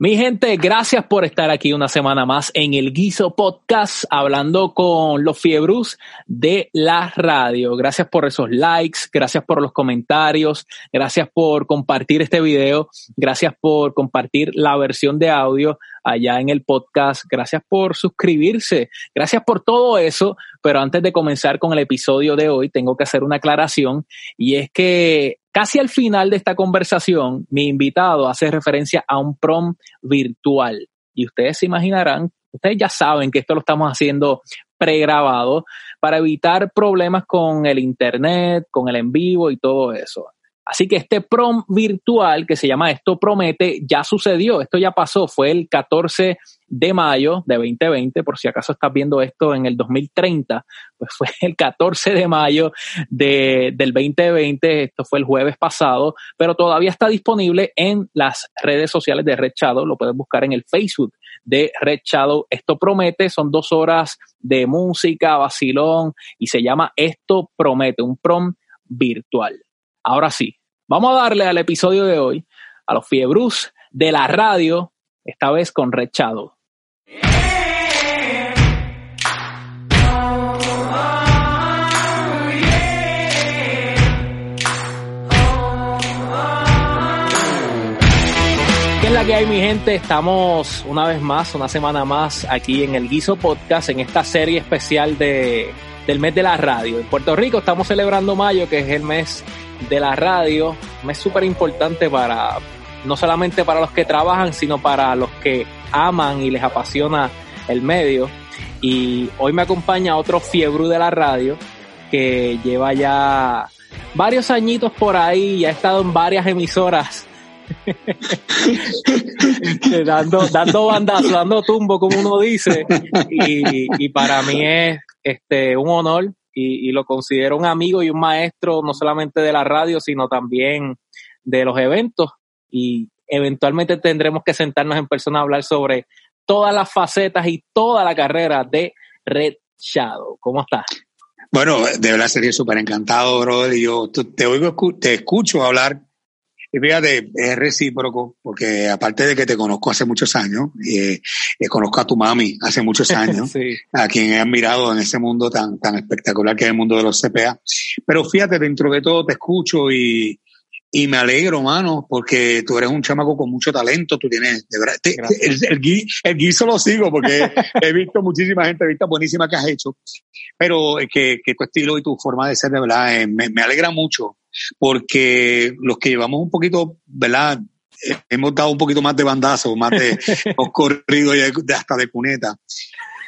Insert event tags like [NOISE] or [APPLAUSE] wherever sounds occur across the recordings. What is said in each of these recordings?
Mi gente, gracias por estar aquí una semana más en el Guiso Podcast, hablando con los fiebrus de la radio. Gracias por esos likes, gracias por los comentarios, gracias por compartir este video, gracias por compartir la versión de audio allá en el podcast, gracias por suscribirse, gracias por todo eso. Pero antes de comenzar con el episodio de hoy, tengo que hacer una aclaración y es que Casi al final de esta conversación, mi invitado hace referencia a un prom virtual. Y ustedes se imaginarán, ustedes ya saben que esto lo estamos haciendo pregrabado para evitar problemas con el internet, con el en vivo y todo eso. Así que este prom virtual que se llama Esto Promete ya sucedió, esto ya pasó, fue el 14 de mayo de 2020, por si acaso estás viendo esto en el 2030, pues fue el 14 de mayo de, del 2020, esto fue el jueves pasado, pero todavía está disponible en las redes sociales de Red Shadow, lo puedes buscar en el Facebook de Red Shadow. Esto promete, son dos horas de música, vacilón, y se llama Esto Promete, un prom virtual. Ahora sí, vamos a darle al episodio de hoy a los fiebrus de la radio, esta vez con Rechado. ¿Qué es la que hay, mi gente? Estamos una vez más, una semana más aquí en el Guiso Podcast, en esta serie especial de, del mes de la radio. En Puerto Rico estamos celebrando mayo, que es el mes de la radio, me es súper importante para, no solamente para los que trabajan, sino para los que aman y les apasiona el medio. Y hoy me acompaña otro fiebre de la radio que lleva ya varios añitos por ahí y ha estado en varias emisoras [LAUGHS] dando, dando bandazo, dando tumbo, como uno dice. Y, y para mí es este un honor y, lo considero un amigo y un maestro no solamente de la radio, sino también de los eventos y eventualmente tendremos que sentarnos en persona a hablar sobre todas las facetas y toda la carrera de Red Shadow. ¿Cómo estás? Bueno, de verdad sería súper encantado, brother. Yo te oigo, te escucho hablar y fíjate, es recíproco, porque aparte de que te conozco hace muchos años, eh, eh conozco a tu mami hace muchos [LAUGHS] años, a quien he admirado en ese mundo tan, tan espectacular que es el mundo de los CPA. Pero fíjate, dentro de todo te escucho y, y me alegro, mano, porque tú eres un chamaco con mucho talento, tú tienes, de verdad, el, el, el, guiso lo sigo porque [LAUGHS] he visto muchísima gente, buenísima que has hecho, pero que, que tu estilo y tu forma de ser, de verdad, eh, me, me alegra mucho porque los que llevamos un poquito, ¿verdad? Eh, hemos dado un poquito más de bandazo, más de [LAUGHS] hemos corrido y hasta de cuneta.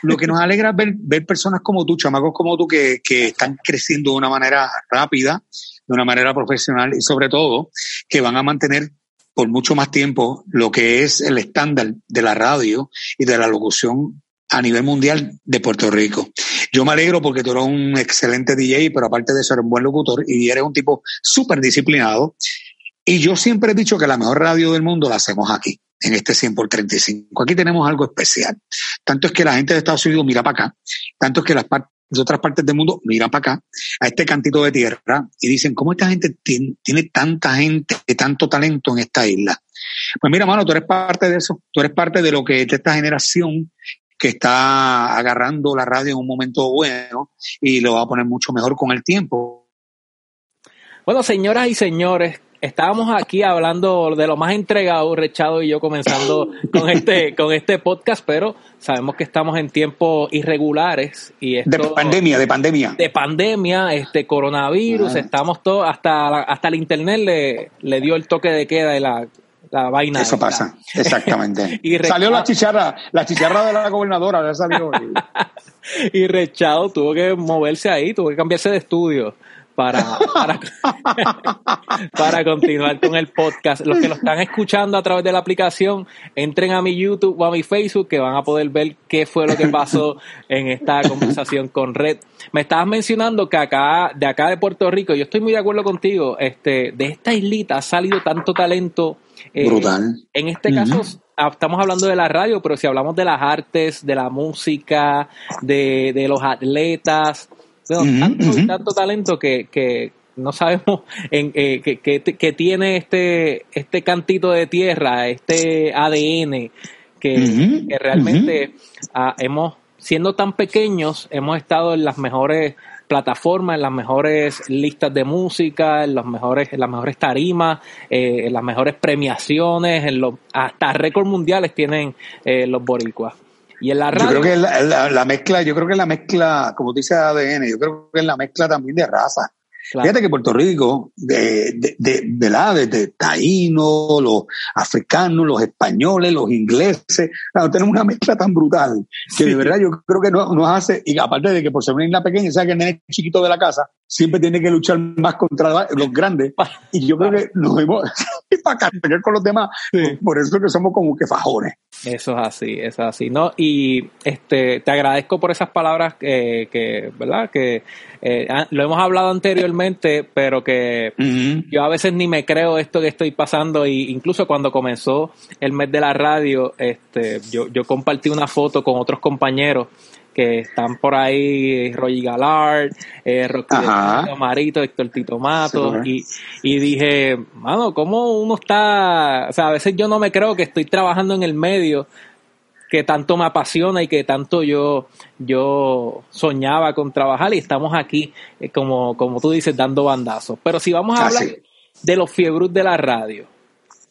Lo que nos alegra es ver, ver personas como tú, chamacos como tú, que, que están creciendo de una manera rápida, de una manera profesional y sobre todo que van a mantener por mucho más tiempo lo que es el estándar de la radio y de la locución a nivel mundial de Puerto Rico. Yo me alegro porque tú eres un excelente DJ, pero aparte de eso eres un buen locutor y eres un tipo súper disciplinado. Y yo siempre he dicho que la mejor radio del mundo la hacemos aquí, en este 100 por 35. Aquí tenemos algo especial. Tanto es que la gente de Estados Unidos mira para acá, tanto es que las de otras partes del mundo miran para acá, a este cantito de tierra, y dicen, ¿cómo esta gente tiene, tanta gente, tanto talento en esta isla? Pues mira, mano, tú eres parte de eso, tú eres parte de lo que de esta generación que está agarrando la radio en un momento bueno y lo va a poner mucho mejor con el tiempo. Bueno, señoras y señores, estábamos aquí hablando de lo más entregado, Rechado y yo comenzando [LAUGHS] con este, con este podcast, pero sabemos que estamos en tiempos irregulares y de pandemia, de pandemia. De pandemia, este coronavirus, ah. estamos todos, hasta, hasta el internet le, le dio el toque de queda de la la vaina. Eso pasa, exactamente. [LAUGHS] y salió la chicharra, la chicharra de la gobernadora, ya salió. [LAUGHS] y Rechado tuvo que moverse ahí, tuvo que cambiarse de estudio para, [LAUGHS] para, continuar con el podcast. Los que lo están escuchando a través de la aplicación, entren a mi YouTube o a mi Facebook que van a poder ver qué fue lo que pasó en esta conversación con Red. Me estabas mencionando que acá, de acá de Puerto Rico, yo estoy muy de acuerdo contigo, este, de esta islita ha salido tanto talento. Eh, Brutal. En este caso, estamos hablando de la radio, pero si hablamos de las artes, de la música, de, de los atletas, tanto, tanto talento que, que, no sabemos [LAUGHS] en eh, que, tiene este, este cantito de tierra, este ADN, que, realmente ah, hemos, siendo tan pequeños, hemos estado en las mejores plataformas, en las mejores listas de música, en, los mejores, en las mejores tarimas, eh, en las mejores premiaciones, en los, hasta récords mundiales tienen eh, los boricuas. Y en la radio, Yo creo que la, la, mezcla, yo creo que la mezcla, como dice ADN, yo creo que es la mezcla también de raza. Fíjate que Puerto Rico, de, de, de, de de, taínos, los africanos, los españoles, los ingleses, tenemos una mezcla tan brutal que de verdad yo creo que nos, hace, y aparte de que por ser una isla pequeña, sabes que el nene chiquito de la casa siempre tiene que luchar más contra los grandes, y yo creo que nos vemos [LAUGHS] para cargar con los demás, por eso que somos como que fajones. Eso es así, eso es así, ¿no? Y este, te agradezco por esas palabras que, que ¿verdad? Que eh, ah, lo hemos hablado anteriormente, pero que yo a veces ni me creo esto que estoy pasando y incluso cuando comenzó el mes de la radio, este, yo, yo compartí una foto con otros compañeros que están por ahí, Roy Galard, eh, Rocky Marito, Héctor Tito Mato, y, y dije, mano, ¿cómo uno está? O sea, a veces yo no me creo que estoy trabajando en el medio que tanto me apasiona y que tanto yo, yo soñaba con trabajar y estamos aquí, eh, como, como tú dices, dando bandazos. Pero si vamos a hablar de los fiebros de la radio,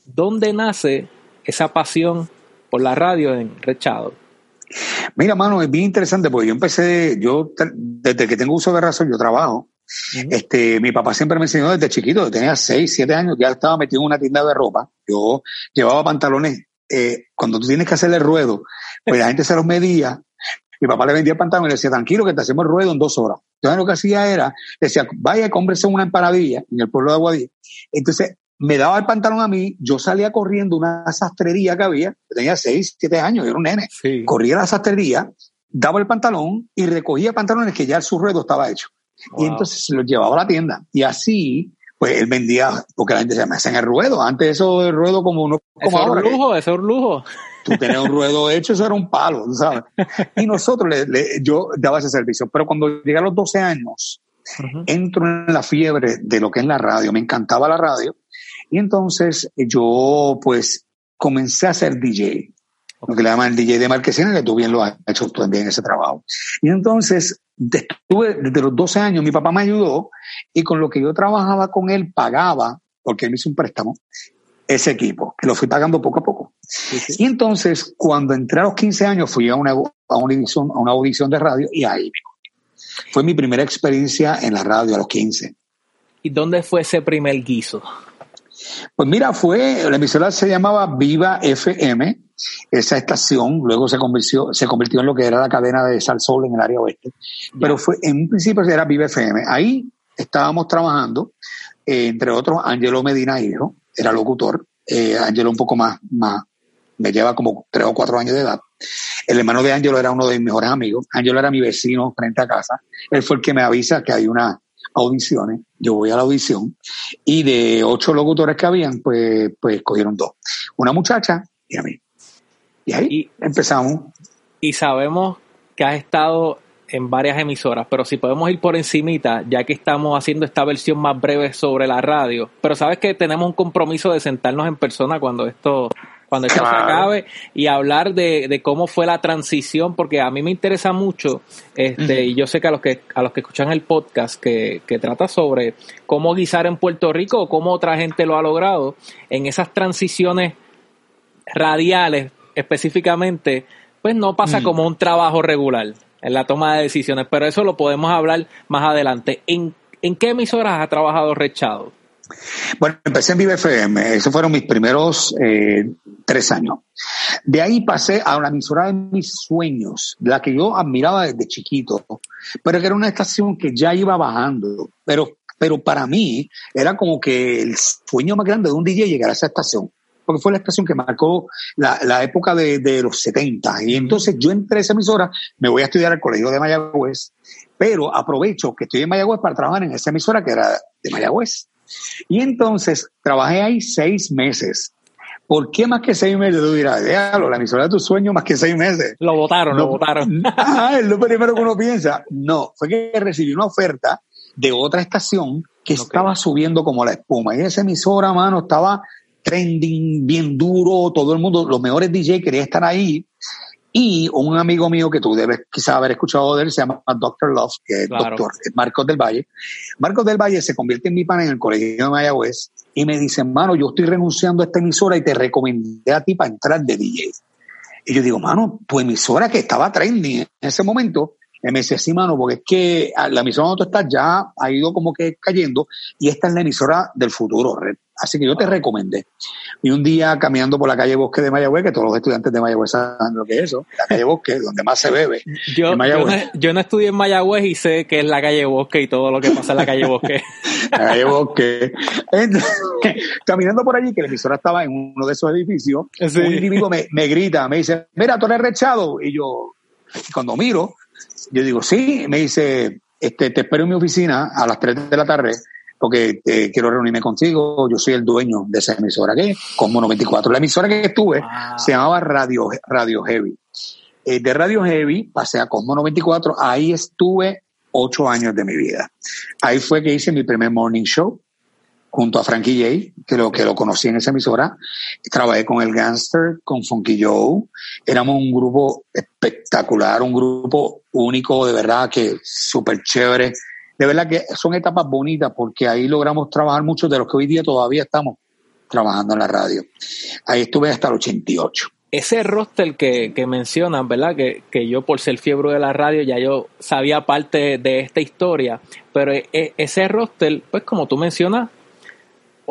¿dónde nace esa pasión por la radio en Rechado? Mira, mano, es bien interesante porque yo empecé, yo desde que tengo uso de razón, yo trabajo. Este, mi papá siempre me enseñó desde chiquito, tenía 6, 7 años, ya estaba metido en una tienda de ropa. Yo llevaba pantalones. Eh, cuando tú tienes que hacerle ruedo, pues la gente se los medía. Mi papá le vendía el pantalón y le decía, tranquilo, que te hacemos el ruedo en dos horas. Entonces lo que hacía era, decía, vaya, cómprese una empanadilla en el pueblo de Aguadí. Entonces me daba el pantalón a mí, yo salía corriendo una sastrería que había, tenía seis, siete años, yo era un nene, corría a la sastrería, daba el pantalón y recogía pantalones que ya su ruedo estaba hecho. Y entonces se los llevaba a la tienda. Y así, pues él vendía, porque la gente se me hacen el ruedo. Antes eso del ruedo como uno. Como eso un lujo, eso es un lujo. Tú tenías un ruedo hecho, eso era un palo, ¿sabes? Y nosotros, le, yo daba ese servicio. Pero cuando llegué a los 12 años, entro en la fiebre de lo que es la radio. Me encantaba la radio. Y entonces yo pues comencé a ser DJ, lo que le llaman el DJ de Marquesina, que tú bien lo has hecho también ese trabajo. Y entonces, estuve, desde los 12 años, mi papá me ayudó y con lo que yo trabajaba con él pagaba, porque él me hizo un préstamo, ese equipo, que lo fui pagando poco a poco. Y entonces, cuando entré a los 15 años, fui a una, a una, audición, a una audición de radio y ahí fue mi primera experiencia en la radio a los 15. ¿Y dónde fue ese primer guiso? Pues mira, fue, la emisora se llamaba Viva FM, esa estación, luego se convirtió, se convirtió en lo que era la cadena de Sal Sol en el área oeste, pero fue, en un principio era Viva FM. Ahí estábamos trabajando, eh, entre otros, Angelo Medina Hijo, era locutor, eh, Angelo un poco más, más, me lleva como tres o cuatro años de edad. El hermano de Angelo era uno de mis mejores amigos. Angelo era mi vecino frente a casa. Él fue el que me avisa que hay una, audiciones, yo voy a la audición y de ocho locutores que habían, pues, pues cogieron dos. Una muchacha y a mí. Y ahí empezamos. Y sabemos que has estado en varias emisoras, pero si podemos ir por encimita, ya que estamos haciendo esta versión más breve sobre la radio, pero sabes que tenemos un compromiso de sentarnos en persona cuando esto cuando esto se acabe y hablar de, de, cómo fue la transición, porque a mí me interesa mucho, este, y yo sé que a los que a los que escuchan el podcast que, que trata sobre cómo guisar en Puerto Rico o cómo otra gente lo ha logrado, en esas transiciones radiales específicamente, pues no pasa como un trabajo regular en la toma de decisiones, pero eso lo podemos hablar más adelante. ¿En, en qué emisoras ha trabajado Rechado? Bueno, empecé en Vive FM, esos fueron mis primeros eh, tres años. De ahí pasé a la emisora de mis sueños, la que yo admiraba desde chiquito, pero que era una estación que ya iba bajando. Pero, pero para mí era como que el sueño más grande de un DJ llegar a esa estación, porque fue la estación que marcó la, la época de, de, los 70. Y entonces yo entré a esa emisora, me voy a estudiar al colegio de Mayagüez, pero aprovecho que estoy en Mayagüez para trabajar en esa emisora que era de Mayagüez. Y entonces trabajé ahí seis meses. ¿Por qué más que seis meses? Tú dirás, déjalo, la emisora de tu sueño más que seis meses. Lo votaron, lo votaron. [LAUGHS] Es lo primero que uno piensa. No, fue que recibí una oferta de otra estación que estaba subiendo como la espuma. Y esa emisora, mano, estaba trending, bien duro, todo el mundo, los mejores DJ querían estar ahí. Y un amigo mío que tú debes quizás haber escuchado de él se llama Dr. Love, que es doctor Marcos del Valle. Marcos del Valle se convierte en mi pan en el colegio de Mayagüez y me dice, mano, yo estoy renunciando a esta emisora y te recomendé a ti para entrar de DJ. Y yo digo, mano, tu emisora que estaba trending en ese momento, y me dice, sí, mano, porque es que la emisora donde tú estás ya ha ido como que cayendo y esta es la emisora del futuro, Red. Así que yo te recomendé. Y un día caminando por la calle Bosque de Mayagüez, que todos los estudiantes de Mayagüez saben lo que es eso, la calle Bosque, [LAUGHS] donde más se bebe. Yo, yo, no, estudié en Mayagüez y sé que es la calle Bosque y todo lo que pasa en la calle Bosque. [LAUGHS] la calle Bosque. [LAUGHS] caminando por allí, que la emisora estaba en uno de esos edificios, un individuo me, me grita, me dice, mira, tú eres rechado. Y yo, cuando miro, yo digo, sí, me dice, este, te espero en mi oficina a las 3 de la tarde porque eh, quiero reunirme contigo. Yo soy el dueño de esa emisora que Como 94. La emisora que estuve se llamaba Radio, Radio Heavy. Eh, de Radio Heavy pasé a Cosmo 94. Ahí estuve ocho años de mi vida. Ahí fue que hice mi primer morning show junto a Frankie J, que lo, que lo conocí en esa emisora. Trabajé con el Gangster, con Funky Joe. Éramos un grupo espectacular, un grupo único, de verdad que súper chévere de verdad que son etapas bonitas porque ahí logramos trabajar muchos de los que hoy día todavía estamos trabajando en la radio. Ahí estuve hasta el 88. Ese roster que, que mencionan, ¿verdad? Que, que yo por ser fiebre de la radio ya yo sabía parte de esta historia, pero e, e, ese roster, pues como tú mencionas,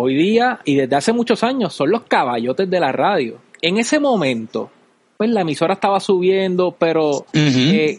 hoy día y desde hace muchos años son los caballotes de la radio. En ese momento, pues la emisora estaba subiendo, pero eh,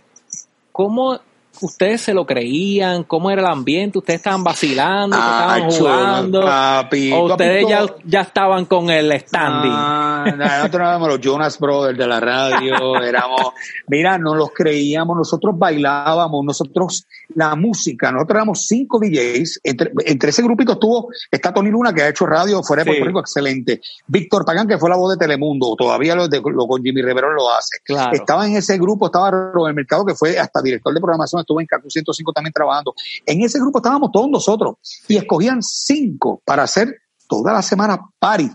¿cómo ustedes se lo creían, cómo era el ambiente, ustedes estaban vacilando, estaban jugando, o ustedes ya, ya, estaban con el standing. Ah, nosotros éramos los Jonas Brothers de la radio, [LAUGHS] éramos, mira, no los creíamos, nosotros bailábamos, nosotros la música, nosotros éramos cinco DJs, entre, entre ese grupito estuvo, está Tony Luna que ha hecho radio fuera de Puerto Rico, excelente, Víctor Pagán que fue la voz de Telemundo, todavía lo, de, lo con Jimmy Rivero lo hace, estaba en ese grupo, estaba Robert Mercado que fue hasta director de programación estuve en CACU 105 también trabajando. En ese grupo estábamos todos nosotros y escogían cinco para hacer toda la semana party.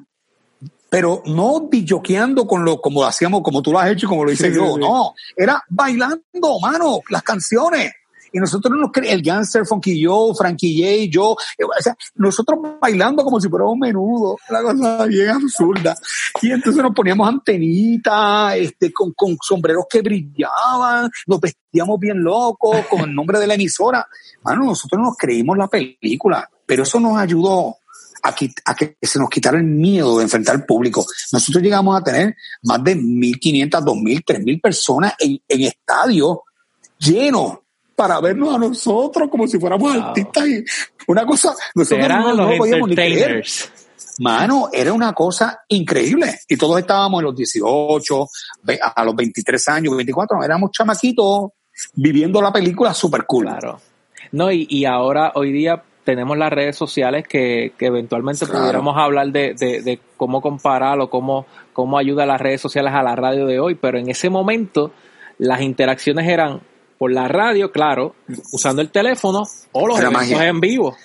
Pero no billoqueando con lo, como hacíamos, como tú lo has hecho y como lo hice yo. No, era bailando, mano, las canciones y nosotros nos el Gangster Funky Joe, Frankie J, yo, eh, o sea, nosotros bailando como si fuera un menudo, la cosa bien absurda. Y entonces nos poníamos antenitas, este, con, con sombreros que brillaban, nos vestíamos bien locos, con el nombre de la emisora. Bueno, nosotros nos creímos la película, pero eso nos ayudó a a que, se nos quitara el miedo de enfrentar al público. Nosotros llegamos a tener más de 1.500, 2.000, 3.000 personas en, en estadios llenos para vernos a nosotros como si fuéramos artistas y una cosa, nosotros no, no podíamos ni creer. Mano, era una cosa increíble. Y todos estábamos en los 18, a los 23 años, 24, éramos chamaquitos viviendo la película super cool. Claro. No, y, y ahora, hoy día, tenemos las redes sociales que, que eventualmente pudiéramos hablar de, de, de, cómo comparar o cómo, cómo ayuda las redes sociales a la radio de hoy, pero en ese momento las interacciones eran por la radio, claro, usando el teléfono o los eventos en vivo.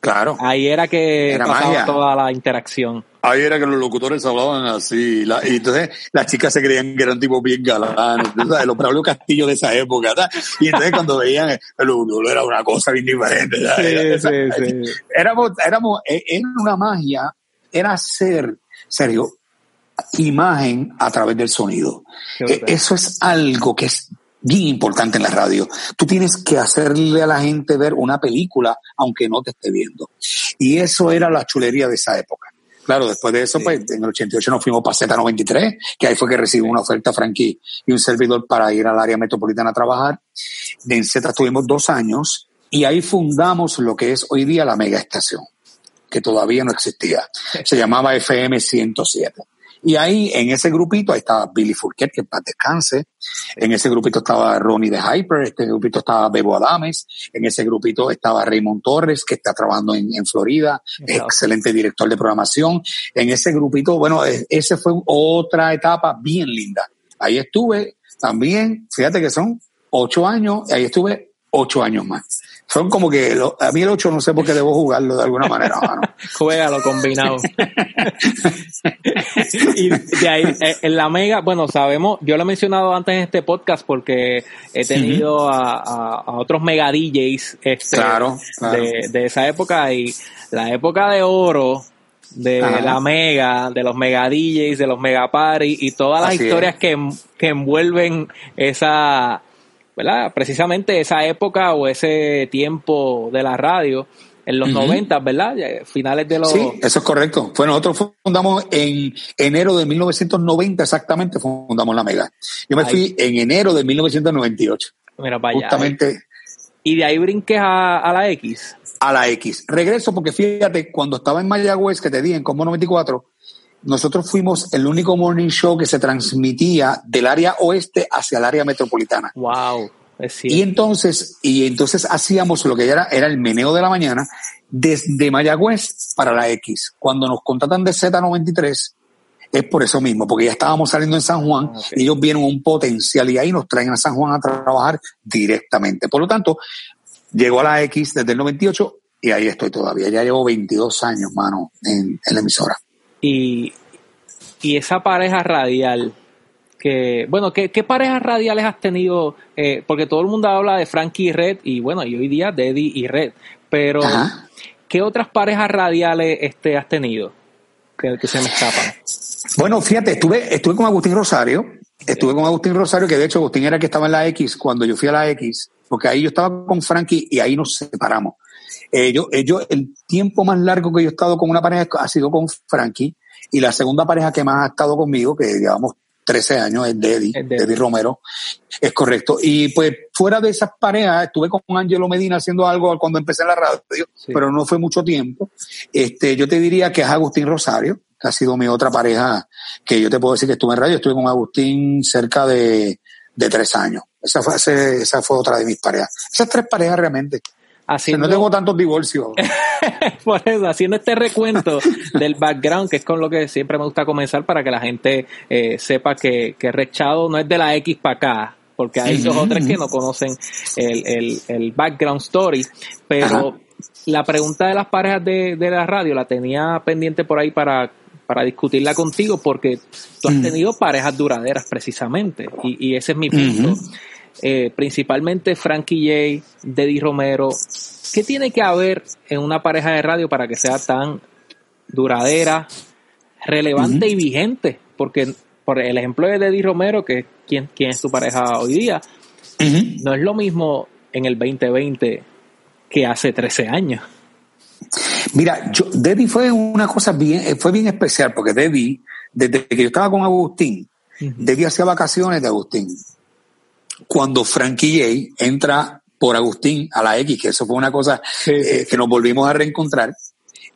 Claro. Ahí era que era pasaba toda la interacción. Ahí era que los locutores hablaban así. y entonces las chicas se creían que eran tipos bien galanes. Los Braulio Castillo de esa época. Y entonces cuando veían el era una cosa bien diferente. Sí, sí, sí. Éramos, éramos, e, era una magia. Era hacer, serio, imagen a través del sonido. E, eso es algo que es bien importante en la radio. Tú tienes que hacerle a la gente ver una película aunque no te esté viendo. Y eso era la chulería de esa época. Claro, después de eso, pues en el 88 nos fuimos para Z93, que ahí fue que recibimos una oferta Frankie y un servidor para ir al área metropolitana a trabajar. En Z estuvimos dos años y ahí fundamos lo que es hoy día la mega estación, que todavía no existía. Se llamaba FM 107. Y ahí, en ese grupito, ahí estaba Billy Fourquet, que para descanse. En ese grupito estaba Ronnie de Hyper, este grupito estaba Bebo Adames, en ese grupito estaba Raymond Torres, que está trabajando en, Florida, excelente director de programación. En ese grupito, bueno, e, ese fue otra etapa bien linda. Ahí estuve también, fíjate que son ocho años, ahí estuve ocho años más. Son como que, a mí el ocho no sé por qué debo jugarlo de alguna manera. [LAUGHS] Juégalo combinado. y de ahí, eh, en la Mega, bueno, sabemos, yo lo he mencionado antes en este podcast porque he tenido a, otros Mega DJs este, De, de esa época y la época de oro de la Mega, de los Mega DJs, de los Mega Party y todas las historias que, que, envuelven esa, ¿verdad? Precisamente esa época o ese tiempo de la radio en los 90, ¿verdad? Finales de los... Sí, eso es correcto. Fue nosotros fundamos en enero de 1990 exactamente, fundamos la Mega. Yo me fui en enero de 1998. Mira, para Justamente. Y de ahí brinques a, a la X a la X. Regreso porque fíjate, cuando estaba en Mayagüez, que te di en Combo 94, nosotros fuimos el único morning show que se transmitía del área oeste hacia el área metropolitana. Wow. y entonces, y entonces hacíamos lo que era, era el meneo de la mañana desde Mayagüez para la X. Cuando nos contratan de Z93, es por eso mismo, porque ya estábamos saliendo en San Juan, y ellos vieron un potencial y ahí nos traen a San Juan a trabajar directamente. Por lo tanto, Llegó a la X desde el 98 y ahí estoy todavía. Ya llevo 22 años, mano, en, la emisora. Y, y esa pareja radial, que, bueno, ¿qué, qué parejas radiales has tenido? Eh, porque todo el mundo habla de Frankie y Red, y bueno, y hoy día de Eddie y Red, pero ¿qué otras parejas radiales este, has tenido que, que se me escapan? Bueno, fíjate, estuve, estuve con Agustín Rosario, estuve con Agustín Rosario, que de hecho Agustín era el que estaba en la X cuando yo fui a la X, porque ahí yo estaba con Frankie y ahí nos separamos. Eh, yo, eh, el tiempo más largo que yo he estado con una pareja ha sido con Frankie y la segunda pareja que más ha estado conmigo, que llevamos 13 años, es Deddy, Deddy Romero, es correcto. Y pues fuera de esas parejas, estuve con Angelo Medina haciendo algo cuando empecé la radio, pero no fue mucho tiempo. Este, yo te diría que es Agustín Rosario, que ha sido mi otra pareja, que yo te puedo decir que estuve en radio, estuve con Agustín cerca de, de tres años. Esa fue, esa fue otra de mis parejas. Esas tres parejas realmente. No tengo tantos divorcios. [LAUGHS] Por eso, haciendo este recuento del background, que es con lo que siempre me gusta comenzar para que la gente eh, sepa que, que Rechado no es de la X para acá, porque hay dos o tres que no conocen el, el, background story. Pero la pregunta de las parejas de, de la radio la tenía pendiente por ahí para para discutirla contigo porque tú has mm. tenido parejas duraderas precisamente y, ese es mi punto. Eh, principalmente Frankie J, Deddy Romero. ¿Qué tiene que haber en una pareja de radio para que sea tan duradera, relevante y vigente? Porque por el ejemplo de Deddy Romero, que es quien, es tu pareja hoy día, no es lo mismo en el 2020 que hace 13 años. Mira, yo, Debbie fue una cosa bien, eh, fue bien especial, porque Debbie, desde que yo estaba con Agustín, Debbie hacía vacaciones de Agustín. Cuando Frankie J entra por Agustín a la X, que eso fue una cosa eh, que nos volvimos a reencontrar,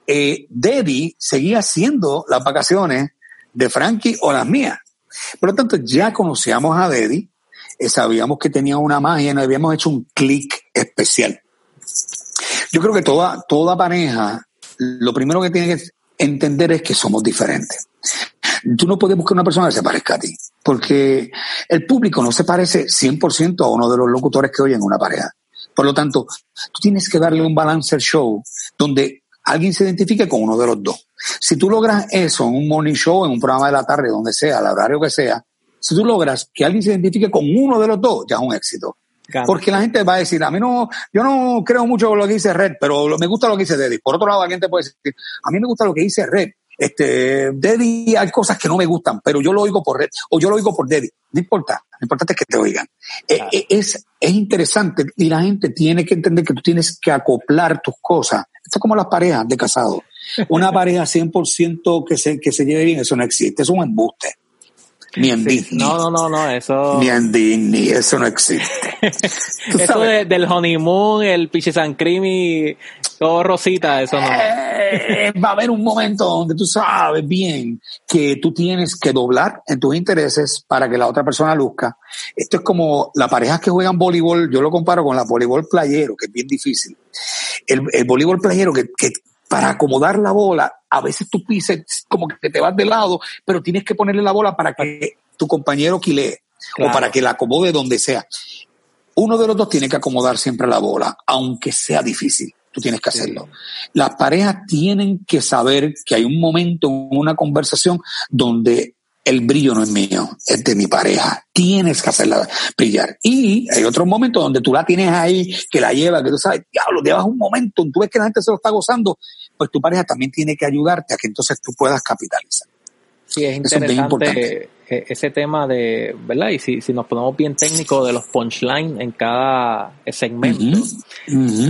eh, Debbie seguía haciendo las vacaciones de Frankie o las mías. Por lo tanto, ya conocíamos a Debbie, eh, sabíamos que tenía una magia, nos habíamos hecho un clic especial. Yo creo que toda, toda pareja, lo primero que tiene que entender es que somos diferentes. Tú no puedes buscar una persona que se parezca a ti, porque el público no se parece 100% a uno de los locutores que oyen una pareja. Por lo tanto, tú tienes que darle un balance al show donde alguien se identifique con uno de los dos. Si tú logras eso en un morning show, en un programa de la tarde, donde sea, al horario que sea, si tú logras que alguien se identifique con uno de los dos, ya es un éxito. Porque la gente va a decir, a mí no, yo no creo mucho lo que dice Red, pero me gusta lo que dice Deddy. Por otro lado, alguien te puede decir, a mí me gusta lo que dice Red. Este, Deddy hay cosas que no me gustan, pero yo lo oigo por Red, o yo lo oigo por Deddy. No importa, lo importante es que te oigan. Eh, eh, es, es interesante y la gente tiene que entender que tú tienes que acoplar tus cosas. Esto es como las parejas de casados. Una [LAUGHS] pareja 100% que se, que se lleve bien, eso no existe, es un embuste. Ni en Disney. No, no, no, no, eso. Ni en Disney, eso no existe. [LAUGHS] eso del honeymoon, el piche san y todo rosita, eso no. Eh, va a haber un momento donde tú sabes bien que tú tienes que doblar en tus intereses para que la otra persona luzca. Esto es como las parejas que juegan voleibol, yo lo comparo con la voleibol playero, que es bien difícil. El, el voleibol playero que, que para acomodar la bola, a veces tú pises como que te vas de lado, pero tienes que ponerle la bola para que tu compañero quilee o para que la acomode donde sea. uno de los dos tiene que acomodar siempre la bola, aunque sea difícil. Tú tienes que hacerlo. Las parejas tienen que saber que hay un momento en una conversación donde el brillo no es mío, es de mi pareja. Tienes que hacerla brillar. Y hay otros momentos donde tú la tienes ahí, que la lleva, que tú sabes, diablo, llevas un momento, tú ves que la gente se lo está gozando, pues tu pareja también tiene que ayudarte a que entonces tú puedas capitalizar. Sí, es interesante e, ese tema de, ¿verdad? Y si, si nos ponemos bien técnicos de los punchlines en cada segmento,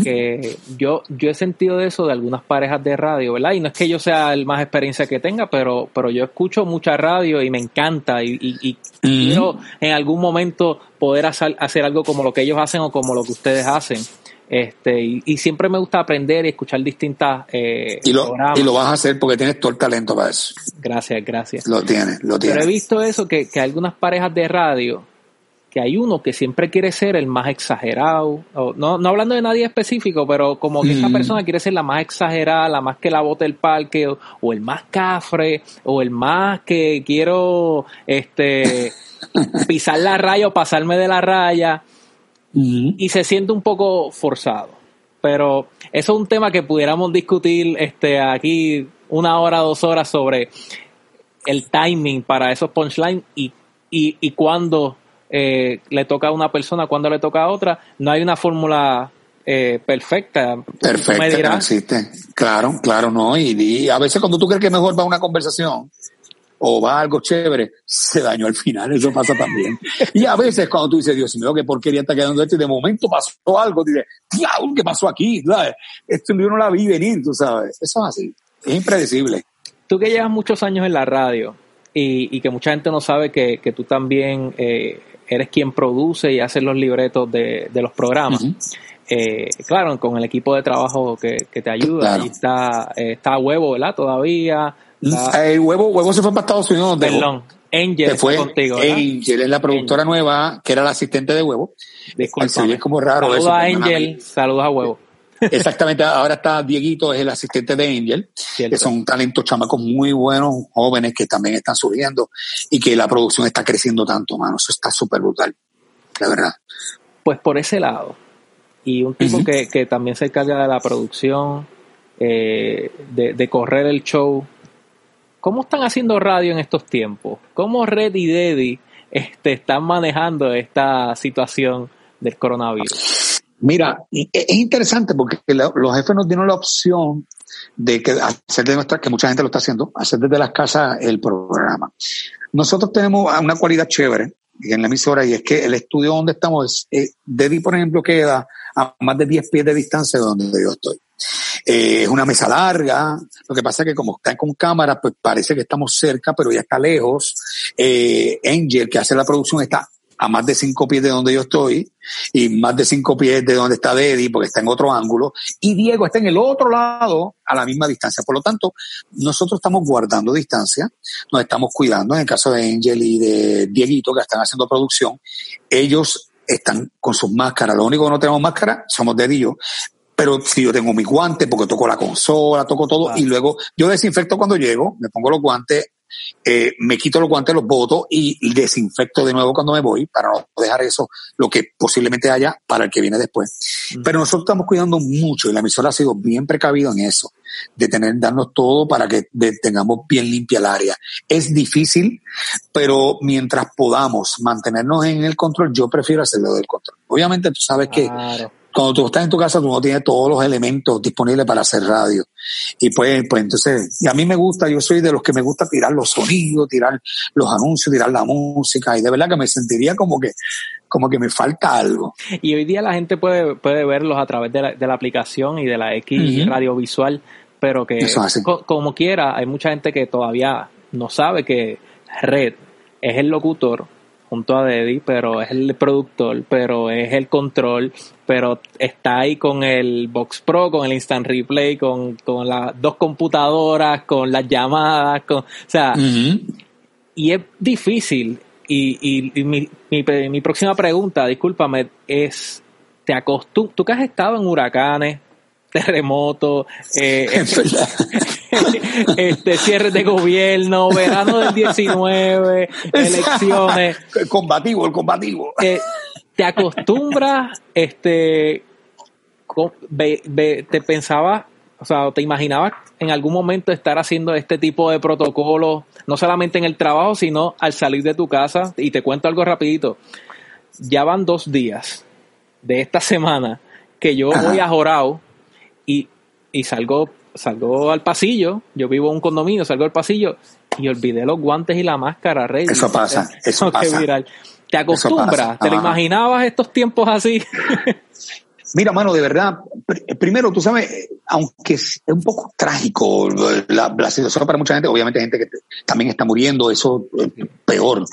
que yo, yo he sentido de eso de algunas parejas de radio, ¿verdad? Y no es que yo sea el más experiencia que tenga, pero, pero yo escucho mucha radio y me encanta y, y, quiero en algún momento poder hacer, hacer algo como lo que ellos hacen o como lo que ustedes hacen. Este, y, siempre me gusta aprender y escuchar distintas eh, y lo, Y lo vas a hacer porque tienes todo el talento para eso. Gracias, gracias. Lo tienes, lo tienes. Pero he visto eso, que, que algunas parejas de radio, que hay uno que siempre quiere ser el más exagerado, no, no hablando de nadie específico, pero como que esa mm. persona quiere ser la más exagerada, la más que la bote el parque, o, el más cafre, o el más que quiero este [LAUGHS] pisar la raya o pasarme de la raya y se siente un poco forzado. Pero eso es un tema que pudiéramos discutir este, aquí una hora, dos horas sobre el timing para esos punchlines y, y, y cuándo eh, le toca a una persona, cuándo le toca a otra. No hay una fórmula eh, perfecta. Perfecta, no existe. Claro, claro, no. Y, y, a veces cuando tú crees que mejor va una conversación, o va algo chévere, se dañó al final, eso pasa también. Y a veces cuando tú dices, Dios mío, qué porquería está quedando esto, y de momento pasó algo, dices, diablo, ¿qué pasó aquí? Esto yo no la vi venir, tú sabes. Eso es así, es impredecible. Tú que llevas muchos años en la radio y, y que mucha gente no sabe que, que tú también eh, eres quien produce y hace los libretos de, de los programas. Eh, claro, con el equipo de trabajo que, que te ayuda, ahí está, eh, está Huevo, ¿verdad? Todavía, el huevo, huevo se fue para Estados Unidos. Perdón. Angel fue contigo, Angel es la productora nueva, que era la asistente de huevo. Disculpa. Es como raro saludos a Angel, saludos a huevo. [LAUGHS] Exactamente, ahora está Dieguito, es el asistente de Angel, que son talentos chamacos muy buenos, jóvenes que también están subiendo y que la producción está creciendo tanto, mano. Eso está súper brutal, la verdad. Pues por ese lado. Y un tipo que, que también se encarga de la producción, eh, de, de correr el show, ¿Cómo están haciendo radio en estos tiempos? ¿Cómo Red y Deddy este, están manejando esta situación del coronavirus? Mira, es interesante porque los jefes nos dieron la opción de que hacer de nuestra, que mucha gente lo está haciendo, hacer desde las casas el programa. Nosotros tenemos una cualidad chévere en la emisora y es que el estudio donde estamos, eh, por ejemplo, queda a más de 10 pies de distancia de donde yo estoy. Eh, es una mesa larga. Lo que pasa es que como están con cámara, pues parece que estamos cerca, pero ya está lejos. Eh, Angel, que hace la producción, está a más de cinco pies de donde yo estoy y más de cinco pies de donde está Deddy porque está en otro ángulo y Diego está en el otro lado a la misma distancia. Por lo tanto, nosotros estamos guardando distancia, nos estamos cuidando. En el caso de Angel y de Dieguito que están haciendo producción, ellos están con sus máscaras. Lo único que no tenemos máscara somos Deddy y yo, pero si yo tengo mi guante, porque toco la consola, toco todo, y luego yo desinfecto cuando llego, me pongo los guantes, eh, me quito los guantes, los boto y desinfecto de nuevo cuando me voy para no dejar eso, lo que posiblemente haya para el que viene después. Pero nosotros estamos cuidando mucho y la emisora ha sido bien precavido en eso, de tener, darnos todo para que tengamos bien limpia el área. Es difícil, pero mientras podamos mantenernos en el control, yo prefiero hacerlo del control. Obviamente tú sabes que cuando tú estás en tu casa, tú no tienes todos los elementos disponibles para hacer radio. Y pues, pues entonces, y a mí me gusta, yo soy de los que me gusta tirar los sonidos, tirar los anuncios, tirar la música, y de verdad que me sentiría como que, como que me falta algo. Y hoy día la gente puede, puede verlos a través de la, de la aplicación y de la X radiovisual, pero que como quiera, hay mucha gente que todavía no sabe que Red es el locutor junto a Deddy, pero es el productor, pero es el control, pero está ahí con el Box Pro, con el Instant Replay, con, con las dos computadoras, con las llamadas, con, o sea, y es difícil. Y, y, mi, mi, mi, próxima pregunta, discúlpame, es, ¿te acostumbras, tú que has estado en huracanes, terremotos, eh, [LAUGHS] [LAUGHS] [LAUGHS] este cierre de gobierno, verano del 19, [LAUGHS] elecciones. El combativo, el combativo. Eh, te acostumbras, este, te pensabas, o sea, te imaginabas en algún momento estar haciendo este tipo de protocolos, no solamente en el trabajo, sino al salir de tu casa. Y te cuento algo rapidito. Ya van dos días de esta semana que yo voy a Jorao y, y salgo, salgo al pasillo. Yo vivo en un condominio, salgo al pasillo y olvidé los guantes y la máscara, Rey. Eso pasa, eso pasa. ¿Te acostumbras? ¿Te lo imaginabas estos tiempos así? [LAUGHS] Mira, mano, de verdad, primero, tú sabes, aunque es un poco trágico la, situación para mucha gente, obviamente gente que también está muriendo, eso es peor.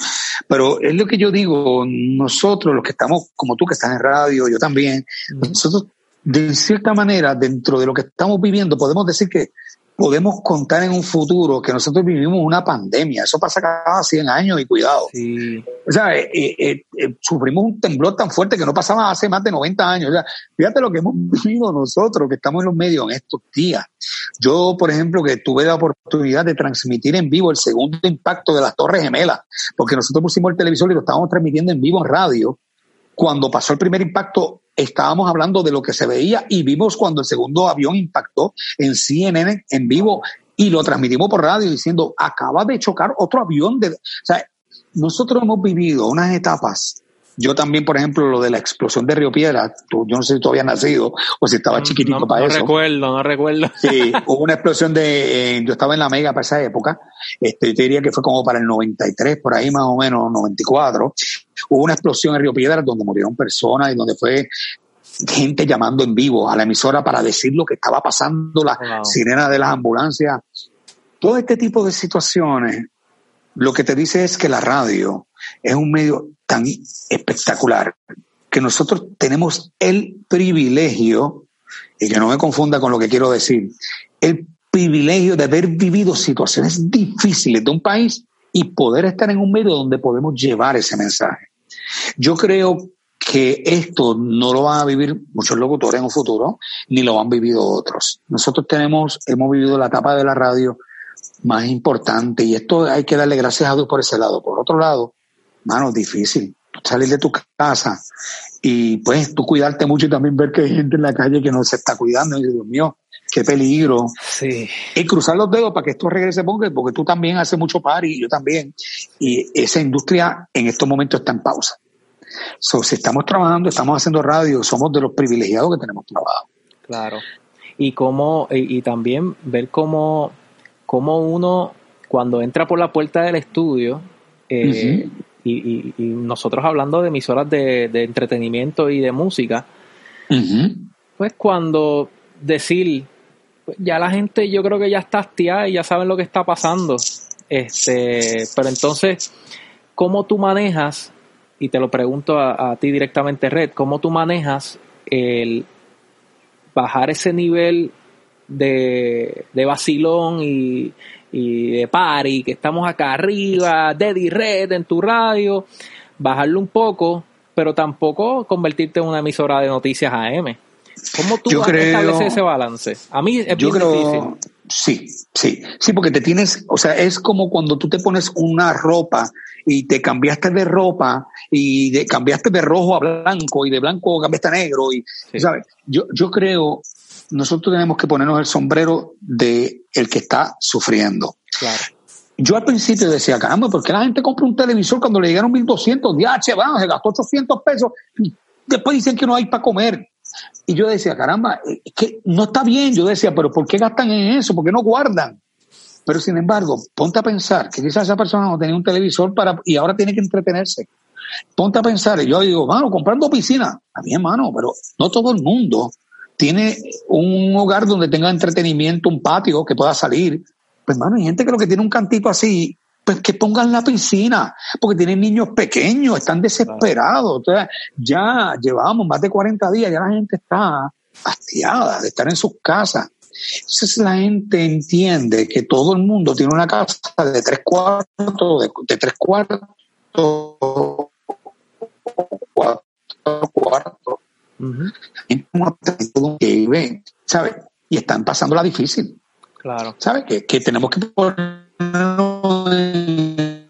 Pero es lo que yo digo, nosotros, los que estamos, como tú que estás en radio, yo también, nosotros, de cierta manera, dentro de lo que estamos viviendo, podemos decir que podemos contar en un futuro que nosotros vivimos una pandemia. Eso pasa cada 100 años y cuidado. O sea, eh, eh, eh, sufrimos un temblor tan fuerte que no pasaba hace más de 90 años. O sea, fíjate lo que hemos [LAUGHS] vivido nosotros, que estamos en los medios en estos días. Yo, por ejemplo, que tuve la oportunidad de transmitir en vivo el segundo impacto de las Torres Gemelas, porque nosotros pusimos el televisor y lo estábamos transmitiendo en vivo en radio. Cuando pasó el primer impacto, estábamos hablando de lo que se veía y vimos cuando el segundo avión impactó en CNN en vivo y lo transmitimos por radio diciendo, acaba de chocar otro avión. De... Nosotros hemos vivido unas etapas yo también, por ejemplo, lo de la explosión de Río Piedra, yo no sé si tú habías nacido o si estaba chiquitito para eso. No recuerdo, no recuerdo. Sí, [LAUGHS] hubo una explosión de, yo estaba en la Mega para esa época, este, yo te diría que fue como para el 93, por ahí más o menos, 94. Hubo una explosión en Río Piedra donde murieron personas y donde fue gente llamando en vivo a la emisora para decir lo que estaba pasando, la sirena de las ambulancias. Todo este tipo de situaciones, lo que te dice es que la radio es un medio tan espectacular que nosotros tenemos el privilegio, y que no me confunda con lo que quiero decir, el privilegio de haber vivido situaciones difíciles de un país y poder estar en un medio donde podemos llevar ese mensaje. Yo creo que esto no lo van a vivir muchos locutores en un futuro, ni lo han vivido otros. Nosotros tenemos, hemos vivido la etapa de la radio más importante y esto hay que darle gracias a Dios por ese lado. Por otro lado, mano, difícil. Salir de tu casa y pues tú cuidarte mucho y también ver que hay gente en la calle que no se está cuidando. Y Dios mío, qué peligro. Sí. Y cruzar los dedos para que esto regrese porque, porque tú también haces mucho par y yo también. Y esa industria en estos momentos está en pausa. So, si estamos trabajando, estamos haciendo radio, somos de los privilegiados que tenemos trabajo. Claro. Y cómo, y, también ver cómo, cómo uno, cuando entra por la puerta del estudio, eh, y, nosotros hablando de emisoras de, entretenimiento y de música, pues cuando decir, pues ya la gente yo creo que ya está hastiada y ya saben lo que está pasando. Este, pero entonces, ¿cómo tú manejas, y te lo pregunto a, ti directamente, Red, cómo tú manejas el bajar ese nivel de, de vacilón y, y de party, que estamos acá arriba, Daddy Red en tu radio, bajarlo un poco, pero tampoco convertirte en una emisora de noticias AM. ¿Cómo tú estableces ese balance? A mí es yo creo, difícil. Sí, sí, sí, porque te tienes, o sea, es como cuando tú te pones una ropa y te cambiaste de ropa y de, cambiaste de rojo a blanco y de blanco cambiaste a negro y, ¿sabes? Yo, yo creo nosotros tenemos que ponernos el sombrero de el que está sufriendo. Yo al principio decía, caramba, ¿por qué la gente compra un televisor cuando le llegaron 1200? Ya, che, bueno, se gastó 800 pesos. Y después dicen que no hay para comer. Y yo decía, caramba, es que no está bien. Yo decía, pero ¿por qué gastan en eso? ¿Por qué no guardan? Pero sin embargo, ponte a pensar que quizás esa persona no tenía un televisor para y ahora tiene que entretenerse. Ponte a pensar, y yo digo, mano, comprando piscina. A mí, hermano, pero no todo el mundo tiene un hogar donde tenga entretenimiento, un patio que pueda salir. Pues, hermano, hay gente que lo que tiene un cantito así, pues que pongan la piscina, porque tienen niños pequeños, están desesperados. Entonces, ya llevamos más de 40 días, ya la gente está hastiada de estar en sus casas. Entonces la gente entiende que todo el mundo tiene una casa de tres cuartos, de, tres cuartos, cuatro cuartos, ¿sabes? Y están pasando la difícil. Claro. ¿Sabes? Que, que tenemos que ponernos en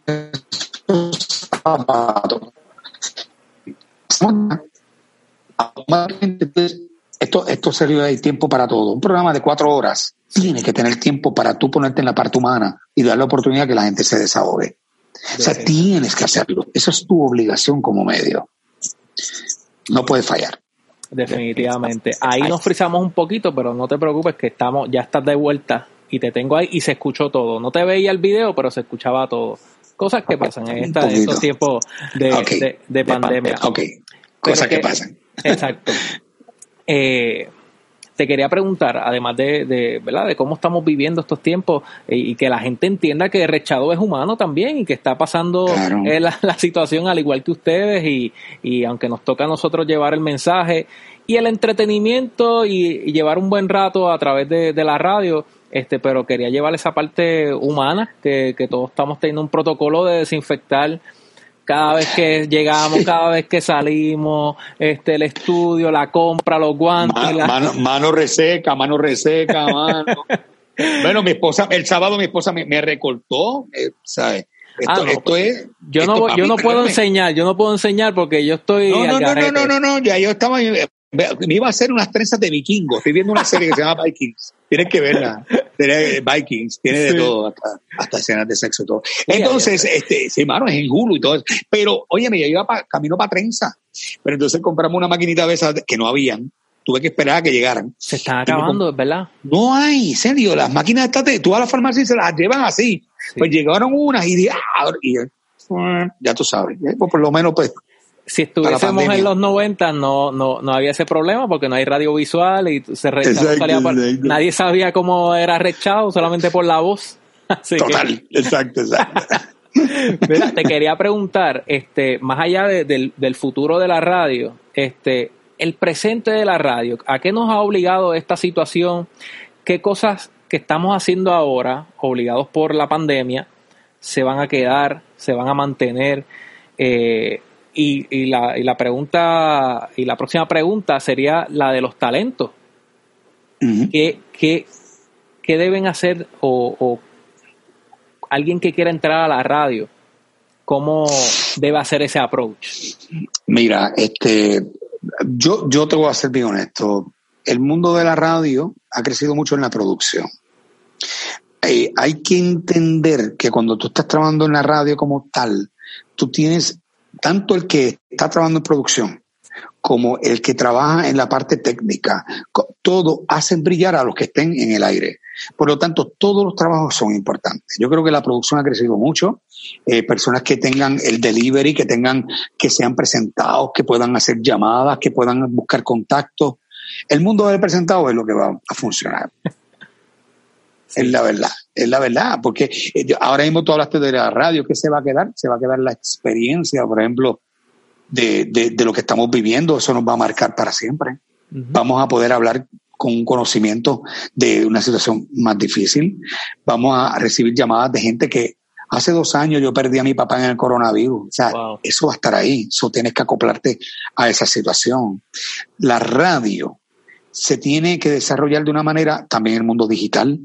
esto, esto serio hay tiempo para todo. Un programa de cuatro horas tiene que tener tiempo para tú ponerte en la parte humana y dar la oportunidad que la gente se desahogue. O sea, tienes que hacerlo. Esa es tu obligación como medio. No puedes fallar. Definitivamente. Ahí nos frizamos un poquito, pero no te preocupes que estamos, ya estás de vuelta y te tengo ahí y se escuchó todo. No te veía el video, pero se escuchaba todo. Cosas que pasan en, estos tiempos de, de, pandemia. Ok, cosas que, pasan. Exacto. Eh, [LAUGHS] te quería preguntar, además de, ¿verdad? de cómo estamos viviendo estos tiempos eh, y que la gente entienda que Rechado es humano también y que está pasando eh, la, situación al igual que ustedes y, y, aunque nos toca a nosotros llevar el mensaje y el entretenimiento y, llevar un buen rato a través de, de, la radio, este, pero quería llevar esa parte humana, que, que todos estamos teniendo un protocolo de desinfectar cada vez que llegamos, cada vez que salimos, este, el estudio, la compra, los guantes. mano, reseca, mano reseca, mano. [LAUGHS] bueno, mi esposa, el sábado mi esposa me, recortó, eh, ¿sabes? Esto, ah, esto, es. Yo no, yo no puedo enseñar, yo no puedo enseñar porque yo estoy. No, no, no, no, no, no, ya yo estaba. Me iba a hacer unas trenzas de vikingos. Estoy viendo una serie que se llama Vikings. Tienes que verla. Tiene Vikings, tiene de todo, hasta, escenas de sexo y todo. Entonces, este, sí, mano, es en Hulu y todo eso. Pero, oye, me iba camino para trenza. Pero entonces compramos una maquinita de esas que no habían. Tuve que esperar a que llegaran. Se están acabando, ¿verdad? No hay, serio. Las máquinas estas, tú a la farmacia se las llevan así. Pues llegaron unas y, ah, y, ya tú sabes. Eh, pues por lo menos, pues, si estuviésemos en los 90 no, no, no había ese problema porque no hay radiovisual y se salía nadie sabía cómo era rechado solamente por la voz. [LAUGHS] Total, exacto, exacto. [LAUGHS] te quería preguntar, este, más allá del, del futuro de la radio, este, el presente de la radio, ¿a qué nos ha obligado esta situación? ¿Qué cosas que estamos haciendo ahora, obligados por la pandemia, se van a quedar, se van a mantener? Eh, y, y, la, y la pregunta, y la próxima pregunta sería la de los talentos. ¿Qué, qué, deben hacer o, alguien que quiera entrar a la radio? ¿Cómo debe hacer ese approach? Mira, este, yo, yo te voy a ser bien honesto. El mundo de la radio ha crecido mucho en la producción. Eh, hay que entender que cuando tú estás trabajando en la radio como tal, tú tienes tanto el que está trabajando en producción como el que trabaja en la parte técnica, todo hacen brillar a los que estén en el aire. Por lo tanto, todos los trabajos son importantes. Yo creo que la producción ha crecido mucho. Eh, personas que tengan el delivery, que tengan, que sean presentados, que puedan hacer llamadas, que puedan buscar contactos. El mundo del presentado es lo que va a funcionar. [LAUGHS] Es la verdad, es la verdad, porque eh, ahora mismo tú hablaste de la radio, ¿qué se va a quedar? Se va a quedar la experiencia, por ejemplo, de, de, lo que estamos viviendo, eso nos va a marcar para siempre. Vamos a poder hablar con un conocimiento de una situación más difícil. Vamos a recibir llamadas de gente que hace dos años yo perdí a mi papá en el coronavirus. O sea, eso va a estar ahí. Eso tienes que acoplarte a esa situación. La radio se tiene que desarrollar de una manera también en el mundo digital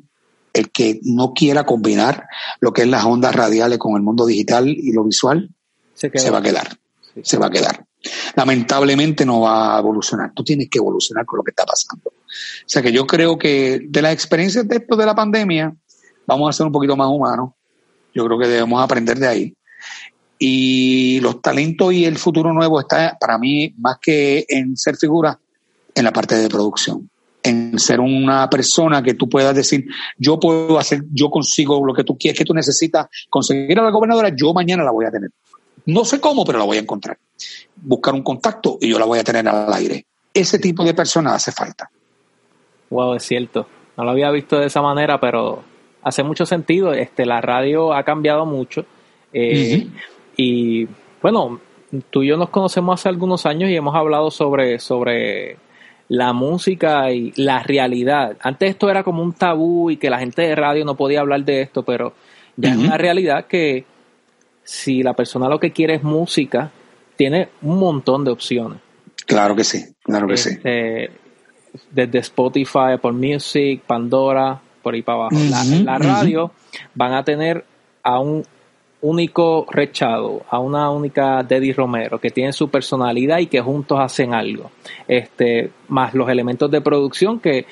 el que no quiera combinar lo que es las ondas radiales con el mundo digital y lo visual, se, va a quedar. Se va a quedar. Lamentablemente no va a evolucionar. Tú tienes que evolucionar con lo que está pasando. O sea que yo creo que de las experiencias de esto de la pandemia, vamos a ser un poquito más humanos. Yo creo que debemos aprender de ahí. Y los talentos y el futuro nuevo está para mí más que en ser figura, en la parte de producción en ser una persona que tú puedas decir, yo puedo hacer, yo consigo lo que tú quieres, que tú necesitas conseguir a la gobernadora, yo mañana la voy a tener. No sé cómo, pero la voy a encontrar. Buscar un contacto y yo la voy a tener al aire. Ese tipo de persona hace falta. Wow, es cierto. No lo había visto de esa manera, pero hace mucho sentido. Este, la radio ha cambiado mucho. Eh, y bueno, tú y yo nos conocemos hace algunos años y hemos hablado sobre, sobre la música y la realidad. Antes esto era como un tabú y que la gente de radio no podía hablar de esto, pero ya es una realidad que si la persona lo que quiere es música, tiene un montón de opciones. Claro que sí, claro que sí. Este, desde Spotify, por Music, Pandora, por ahí para abajo. la, radio van a tener a un único Rechado, a una única Deddy Romero, que tiene su personalidad y que juntos hacen algo. Este, más los elementos de producción que,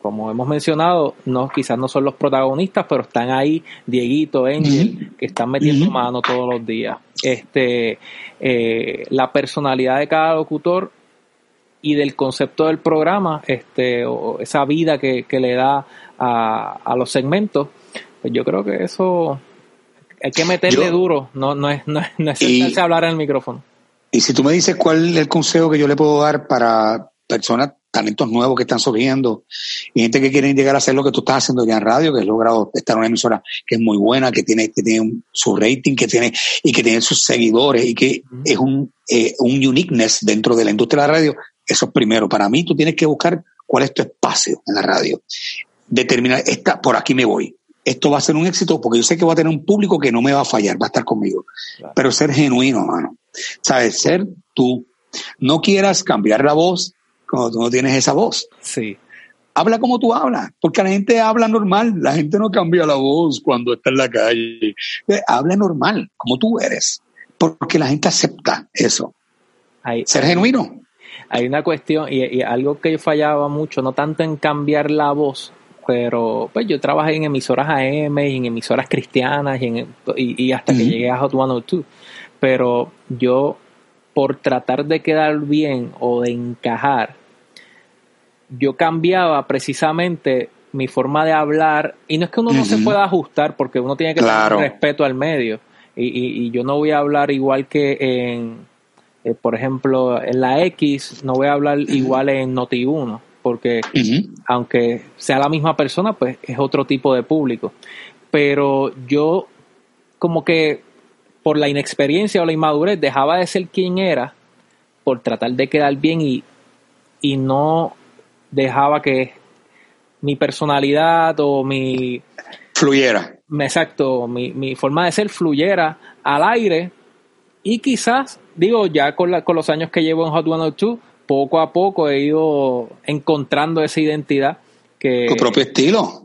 como hemos mencionado, no, quizás no son los protagonistas, pero están ahí, Dieguito, Angel, que están metiendo mano todos los días. Este, eh, la personalidad de cada locutor y del concepto del programa, este, o esa vida que, le da a, a los segmentos, pues yo creo que eso hay que meterle duro, no, no es, no, es hablar en el micrófono. Y si tú me dices cuál es el consejo que yo le puedo dar para personas, talentos nuevos que están surgiendo y gente que quieren llegar a hacer lo que tú estás haciendo ya en radio, que has logrado estar en una emisora que es muy buena, que tiene, que tiene su rating, que tiene, y que tiene sus seguidores y que es un, eh, un uniqueness dentro de la industria de la radio, eso es primero. Para mí, tú tienes que buscar cuál es tu espacio en la radio. Determinar, esta, por aquí me voy esto va a ser un éxito porque yo sé que voy a tener un público que no me va a fallar, va a estar conmigo. Pero ser genuino, mano. ¿Sabes? Ser tú. No quieras cambiar la voz cuando tú no tienes esa voz. Sí. Habla como tú hablas, porque la gente habla normal, la gente no cambia la voz cuando está en la calle. Eh, habla normal, como tú eres, porque la gente acepta eso. Ser genuino. Hay una cuestión, y, y algo que yo fallaba mucho, no tanto en cambiar la voz, pero pues yo trabajé en emisoras AM y en emisoras cristianas y, y, hasta que llegué a Hot 102. Pero yo, por tratar de quedar bien o de encajar, yo cambiaba precisamente mi forma de hablar. Y no es que uno no se pueda ajustar, porque uno tiene que tener respeto al medio. Y, y, yo no voy a hablar igual que en, eh, por ejemplo, en la X, no voy a hablar igual en Noti1 porque aunque sea la misma persona, pues es otro tipo de público. Pero yo como que por la inexperiencia o la inmadurez dejaba de ser quien era por tratar de quedar bien y, y no dejaba que mi personalidad o mi... Fluyera. Exacto, mi, mi forma de ser fluyera al aire y quizás, digo, ya con, la, con los años que llevo en Hot 102, poco a poco he ido encontrando esa identidad que... Tu propio estilo.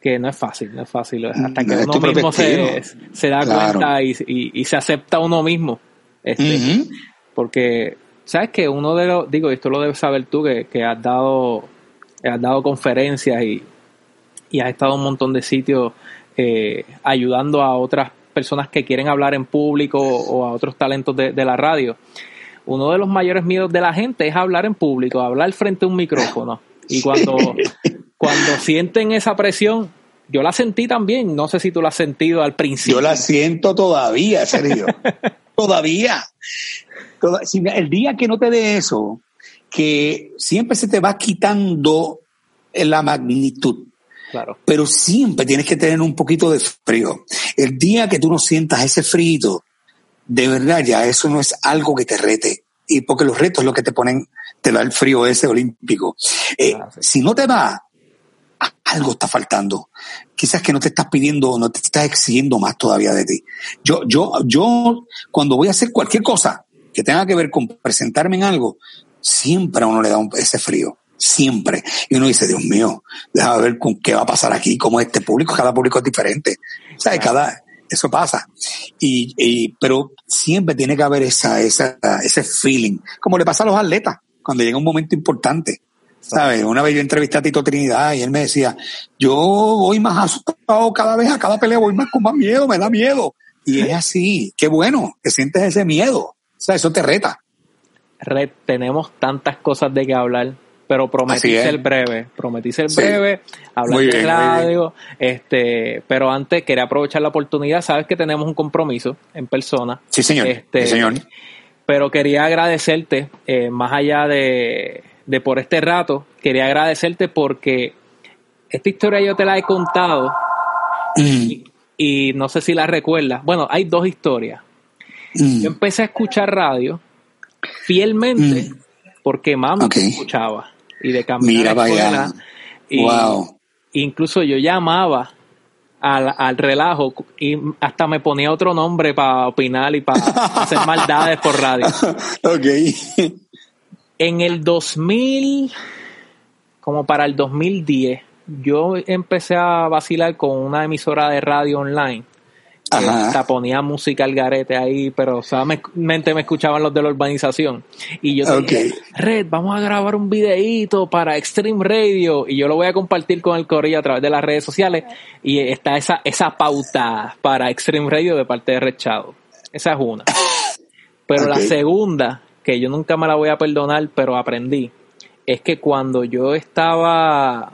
Que no es fácil, no es fácil. Hasta que uno mismo se, se, da cuenta y, y, se acepta uno mismo. Este, Porque, ¿sabes que Uno de los, digo, esto lo debes saber tú, que, que has dado has dado conferencias y, y has estado en un montón de sitios eh, ayudando a otras personas que quieren hablar en público o a otros talentos de, de la radio uno de los mayores miedos de la gente es hablar en público, hablar frente a un micrófono. Y cuando, cuando sienten esa presión, yo la sentí también, no sé si tú la has sentido al principio. Yo la siento todavía, Sergio. [LAUGHS] todavía. el día que no te dé eso, que siempre se te va quitando la magnitud. Claro. Pero siempre tienes que tener un poquito de frío. El día que tú no sientas ese frío, de verdad ya eso no es algo que te rete. Y porque los retos es lo que te ponen, te da el frío ese olímpico. Eh, ah, si no te va, algo está faltando. Quizás que no te estás pidiendo, no te estás exigiendo más todavía de ti. Yo, yo, yo, cuando voy a hacer cualquier cosa que tenga que ver con presentarme en algo, siempre a uno le da ese frío. Siempre. Y uno dice, Dios mío, déjame ver con qué va a pasar aquí, cómo este público, cada público es diferente. ¿Sabes? Cada, eso pasa. Y, pero siempre tiene que haber esa, esa, ese feeling, como le pasa a los atletas cuando llega un momento importante. ¿Sabes? Una vez yo entrevisté a Tito Trinidad y él me decía, yo voy más asustado cada vez, a cada pelea voy más con más miedo, me da miedo. Y es así, qué bueno, que sientes ese miedo. O sea, eso te reta. Red, tenemos tantas cosas de que hablar pero prometí ser breve, prometí ser breve, hablar de radio, este, pero antes quería aprovechar la oportunidad, sabes que tenemos un compromiso en persona. Sí, señor. Este, señor. Pero quería agradecerte, eh, más allá de, de por este rato, quería agradecerte porque esta historia yo te la he contado mm. y, no sé si la recuerdas. Bueno, hay dos historias. Mm. Yo empecé a escuchar radio fielmente mm. porque mamá escuchaba y de camino a Y Incluso yo llamaba al, al, relajo y hasta me ponía otro nombre para opinar y para hacer maldades por radio. [LAUGHS] Ok. En el 2000, como para el 2010, yo empecé a vacilar con una emisora de radio online hasta ponía música al garete ahí, pero solamente me escuchaban los de la urbanización. Y yo dije, Red, vamos a grabar un videíto para Extreme Radio y yo lo voy a compartir con el Corillo a través de las redes sociales y está esa, esa pauta para Extreme Radio de parte de Red Shadow. Esa es una. Pero la segunda, que yo nunca me la voy a perdonar, pero aprendí, es que cuando yo estaba,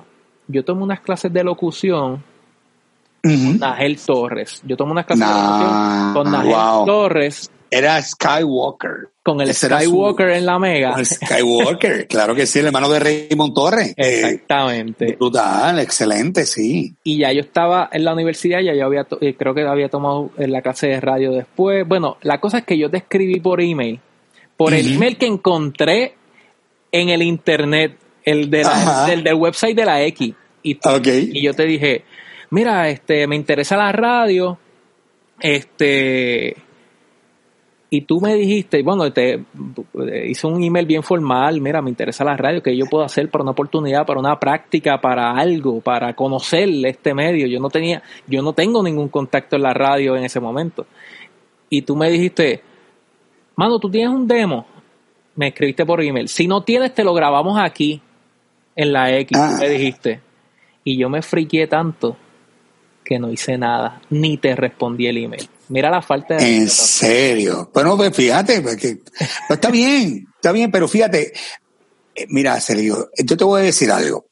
yo tomé unas clases de locución Nagel Torres. Yo tomé unas clases de con Nagel Torres. Era Skywalker. Con el Skywalker en la Mega. Skywalker, [LAUGHS] claro que sí, el hermano de Raymond Torres. Eh, Exactamente. brutal, excelente, sí. Y ya yo estaba en la universidad, ya yo había, eh, creo que había tomado en la clase de radio después. Bueno, la cosa es que yo te escribí por email, por el email que encontré en el internet, el de del, website de la X. Y, y yo te dije, mira, este, me interesa la radio, este, y tú me dijiste, bueno, te hice un email bien formal, mira, me interesa la radio, que yo puedo hacer para una oportunidad, para una práctica, para algo, para conocer este medio. Yo no tenía, yo no tengo ningún contacto en la radio en ese momento. Y tú me dijiste, mano, tú tienes un demo. Me escribiste por email. Si no tienes, te lo grabamos aquí, en la X, ah. me dijiste. Y yo me friqué tanto que no hice nada, ni te respondí el email. Mira la falta de... En serio. Bueno, pues fíjate, porque, está bien, está bien, pero fíjate, eh, mira, Sergio, yo te voy a decir algo.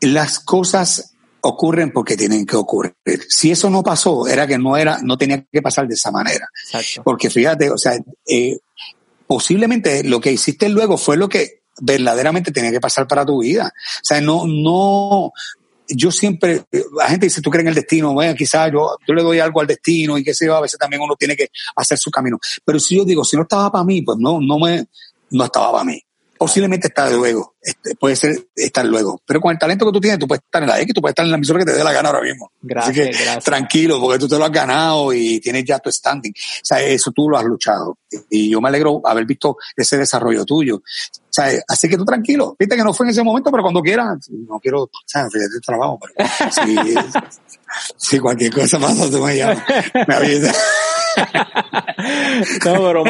Las cosas ocurren porque tienen que ocurrir. Si eso no pasó, era que no era, no tenía que pasar de esa manera. Porque fíjate, o sea, eh, posiblemente lo que hiciste luego fue lo que verdaderamente tenía que pasar para tu vida. O sea, no, no, yo siempre, la gente dice, tú crees en el destino, bueno, quizás yo, yo le doy algo al destino y qué sé yo, a veces también uno tiene que hacer su camino. Pero si yo digo, si no estaba para mí, pues no, no me, no estaba para mí. Posiblemente está luego, este, puede ser estar luego. Pero con el talento que tú tienes, tú puedes estar en la X, tú puedes estar en la emisora que te dé la gana ahora mismo. Gracias, Así que tranquilo, porque tú te lo has ganado y tienes ya tu standing. O sea, eso tú lo has luchado. Y yo me alegro haber visto ese desarrollo tuyo. O sea, así que tú tranquilo. Viste que no fue en ese momento, pero cuando quieras, no quiero, o sea, fíjate el trabajo, pero [LAUGHS] si, cualquier cosa pasa, tú me llamas, me avisas. [LAUGHS] no, pero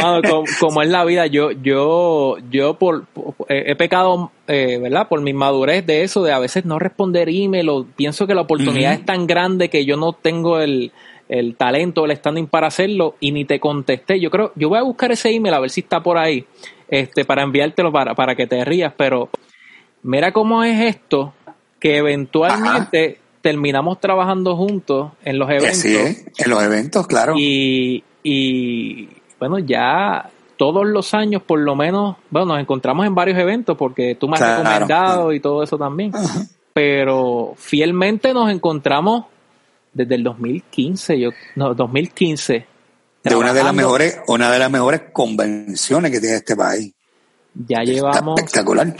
como, es la vida, yo, yo, yo por, he pecado, eh, ¿verdad? Por mi madurez de eso, de a veces no responder email o pienso que la oportunidad es tan grande que yo no tengo el, el talento, el standing para hacerlo y ni te contesté. Yo creo, yo voy a buscar ese email a ver si está por ahí, este, para enviártelo para, para que te rías, pero mira cómo es esto, que eventualmente terminamos trabajando juntos en los eventos. Sí, en los eventos, claro. Y, y bueno, ya todos los años, por lo menos, bueno, nos encontramos en varios eventos porque tú me has recomendado y todo eso también. Pero fielmente nos encontramos desde el 2015, yo, no, 2015. De una de las mejores, una de las mejores convenciones que tiene este país. Ya llevamos. espectacular.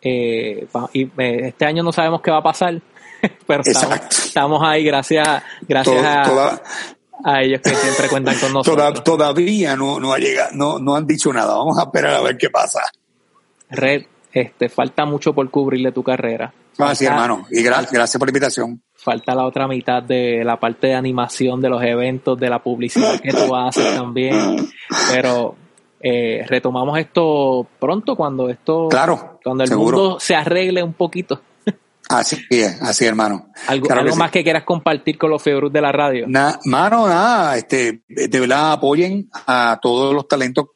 Eh, y eh, este año no sabemos qué va a pasar [LAUGHS] pero estamos, ahí gracias, gracias a, ellos que siempre cuentan con [LAUGHS] nosotros. todavía no, no, ha llegado, no, no han dicho nada. Vamos a esperar a ver qué pasa. Red, este, falta mucho por cubrirle tu carrera. Ah, sí, hermano. Y gracias por la invitación. Falta la otra mitad de la parte de animación de los eventos, de la publicidad que tú haces también. Pero eh, retomamos esto pronto cuando esto, claro, cuando el mundo se arregle un poquito. Así es, así hermano. ¿Algo, más que quieras compartir con los febros de la radio? Nada, mano, nada, este, de verdad apoyen a todos los talentos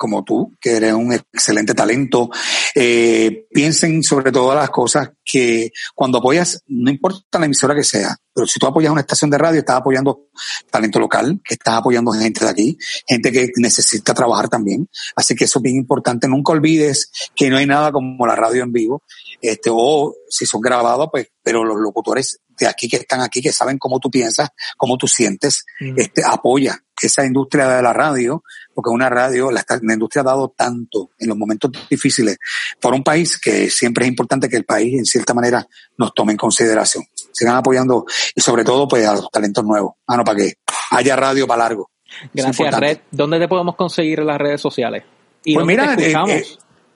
como tú, que eres un excelente talento. Eh, piensen sobre todas las cosas que cuando apoyas, no importa la emisora que sea, pero si tú apoyas una estación de radio, estás apoyando talento local, que estás apoyando gente de aquí, gente que necesita trabajar también. Así que eso es bien importante. Nunca olvides que no hay nada como la radio en vivo, este, o si son grabados, pues, pero los locutores de aquí que están aquí, que saben cómo tú piensas, cómo tú sientes, mm. este, apoya esa industria de la radio, porque una radio, la, industria ha dado tanto en los momentos difíciles por un país que siempre es importante que el país, en cierta manera, nos tome en consideración. Sigan apoyando y sobre todo, pues, a los talentos nuevos. Ah, no, para que haya radio para largo. Gracias, Red. ¿Dónde te podemos conseguir en las redes sociales? pues mira, eh, eh,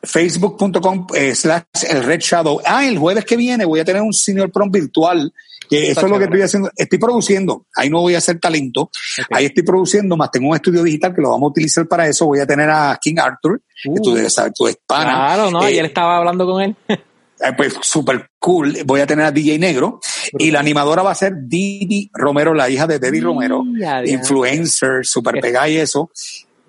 Facebook.com eh, slash el Red Shadow. Ah, el jueves que viene voy a tener un Senior Prom virtual. Que eso es lo que estoy haciendo. Estoy produciendo. Ahí no voy a hacer talento. Ahí estoy produciendo, más tengo un estudio digital que lo vamos a utilizar para eso. Voy a tener a King Arthur, que tú uh. debes saber, tú es pana. Claro, no, ayer eh, estaba hablando con él. [LAUGHS] Eh, pues súper cool. Voy a tener a DJ Negro y la animadora va a ser Didi Romero, la hija de Debbie Romero, influencer, super pegada y eso.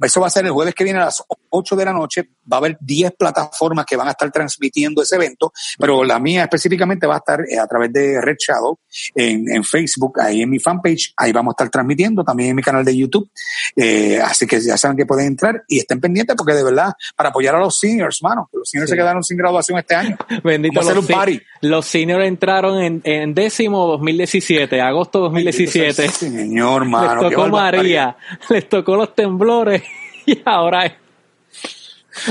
Eso va a ser el jueves que viene a las 8 de la noche. Va a haber 10 plataformas que van a estar transmitiendo ese evento, pero la mía específicamente va a estar eh, a través de Red Shadow en, Facebook, ahí en mi fanpage. Ahí vamos a estar transmitiendo también en mi canal de YouTube. Eh, así que ya saben que pueden entrar y estén pendientes porque de verdad, para apoyar a los seniors, mano, los seniors se quedaron sin graduación este año. [LAUGHS] Bendito. Vamos a hacer un party. Los seniors entraron en, en décimo 2017, agosto 2017. señor, [LAUGHS] mano. Les tocó María, [LAUGHS] les tocó los temblores [LAUGHS] y ahora es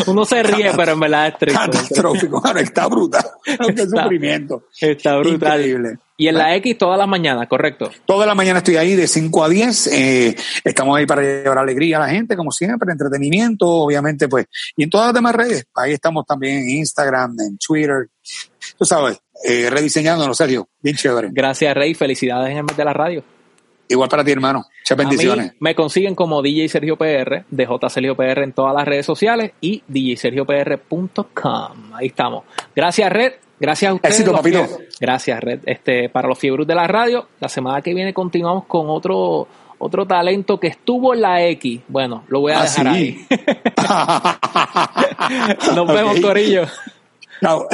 uno se ríe, pero en verdad es triste. Catastrófico, está brutal. [LAUGHS] Qué sufrimiento. Está brutal. Increíble. Y en la X todas las mañanas, correcto. Toda la mañana estoy ahí de 5 a 10. Eh, estamos ahí para llevar alegría a la gente, como siempre, entretenimiento, obviamente, pues. Y en todas las demás redes. Ahí estamos también en Instagram, en Twitter. Tú sabes, eh, rediseñándonos, Sergio. Bien chévere. Gracias, Rey. Felicidades en el mes de la radio. Igual para ti, hermano. Muchas bendiciones. me consiguen como DJ Sergio PR, DJ Sergio PR en todas las redes sociales y djsergiopr.com. Ahí estamos. Gracias, Red. Gracias a ustedes. Éxito, papito. Gracias, Red. Este, para los fiebros de la radio, la semana que viene continuamos con otro otro talento que estuvo en la X. Bueno, lo voy a ah, dejar ahí. [LAUGHS] [LAUGHS] Nos vemos, Corillo. Chao.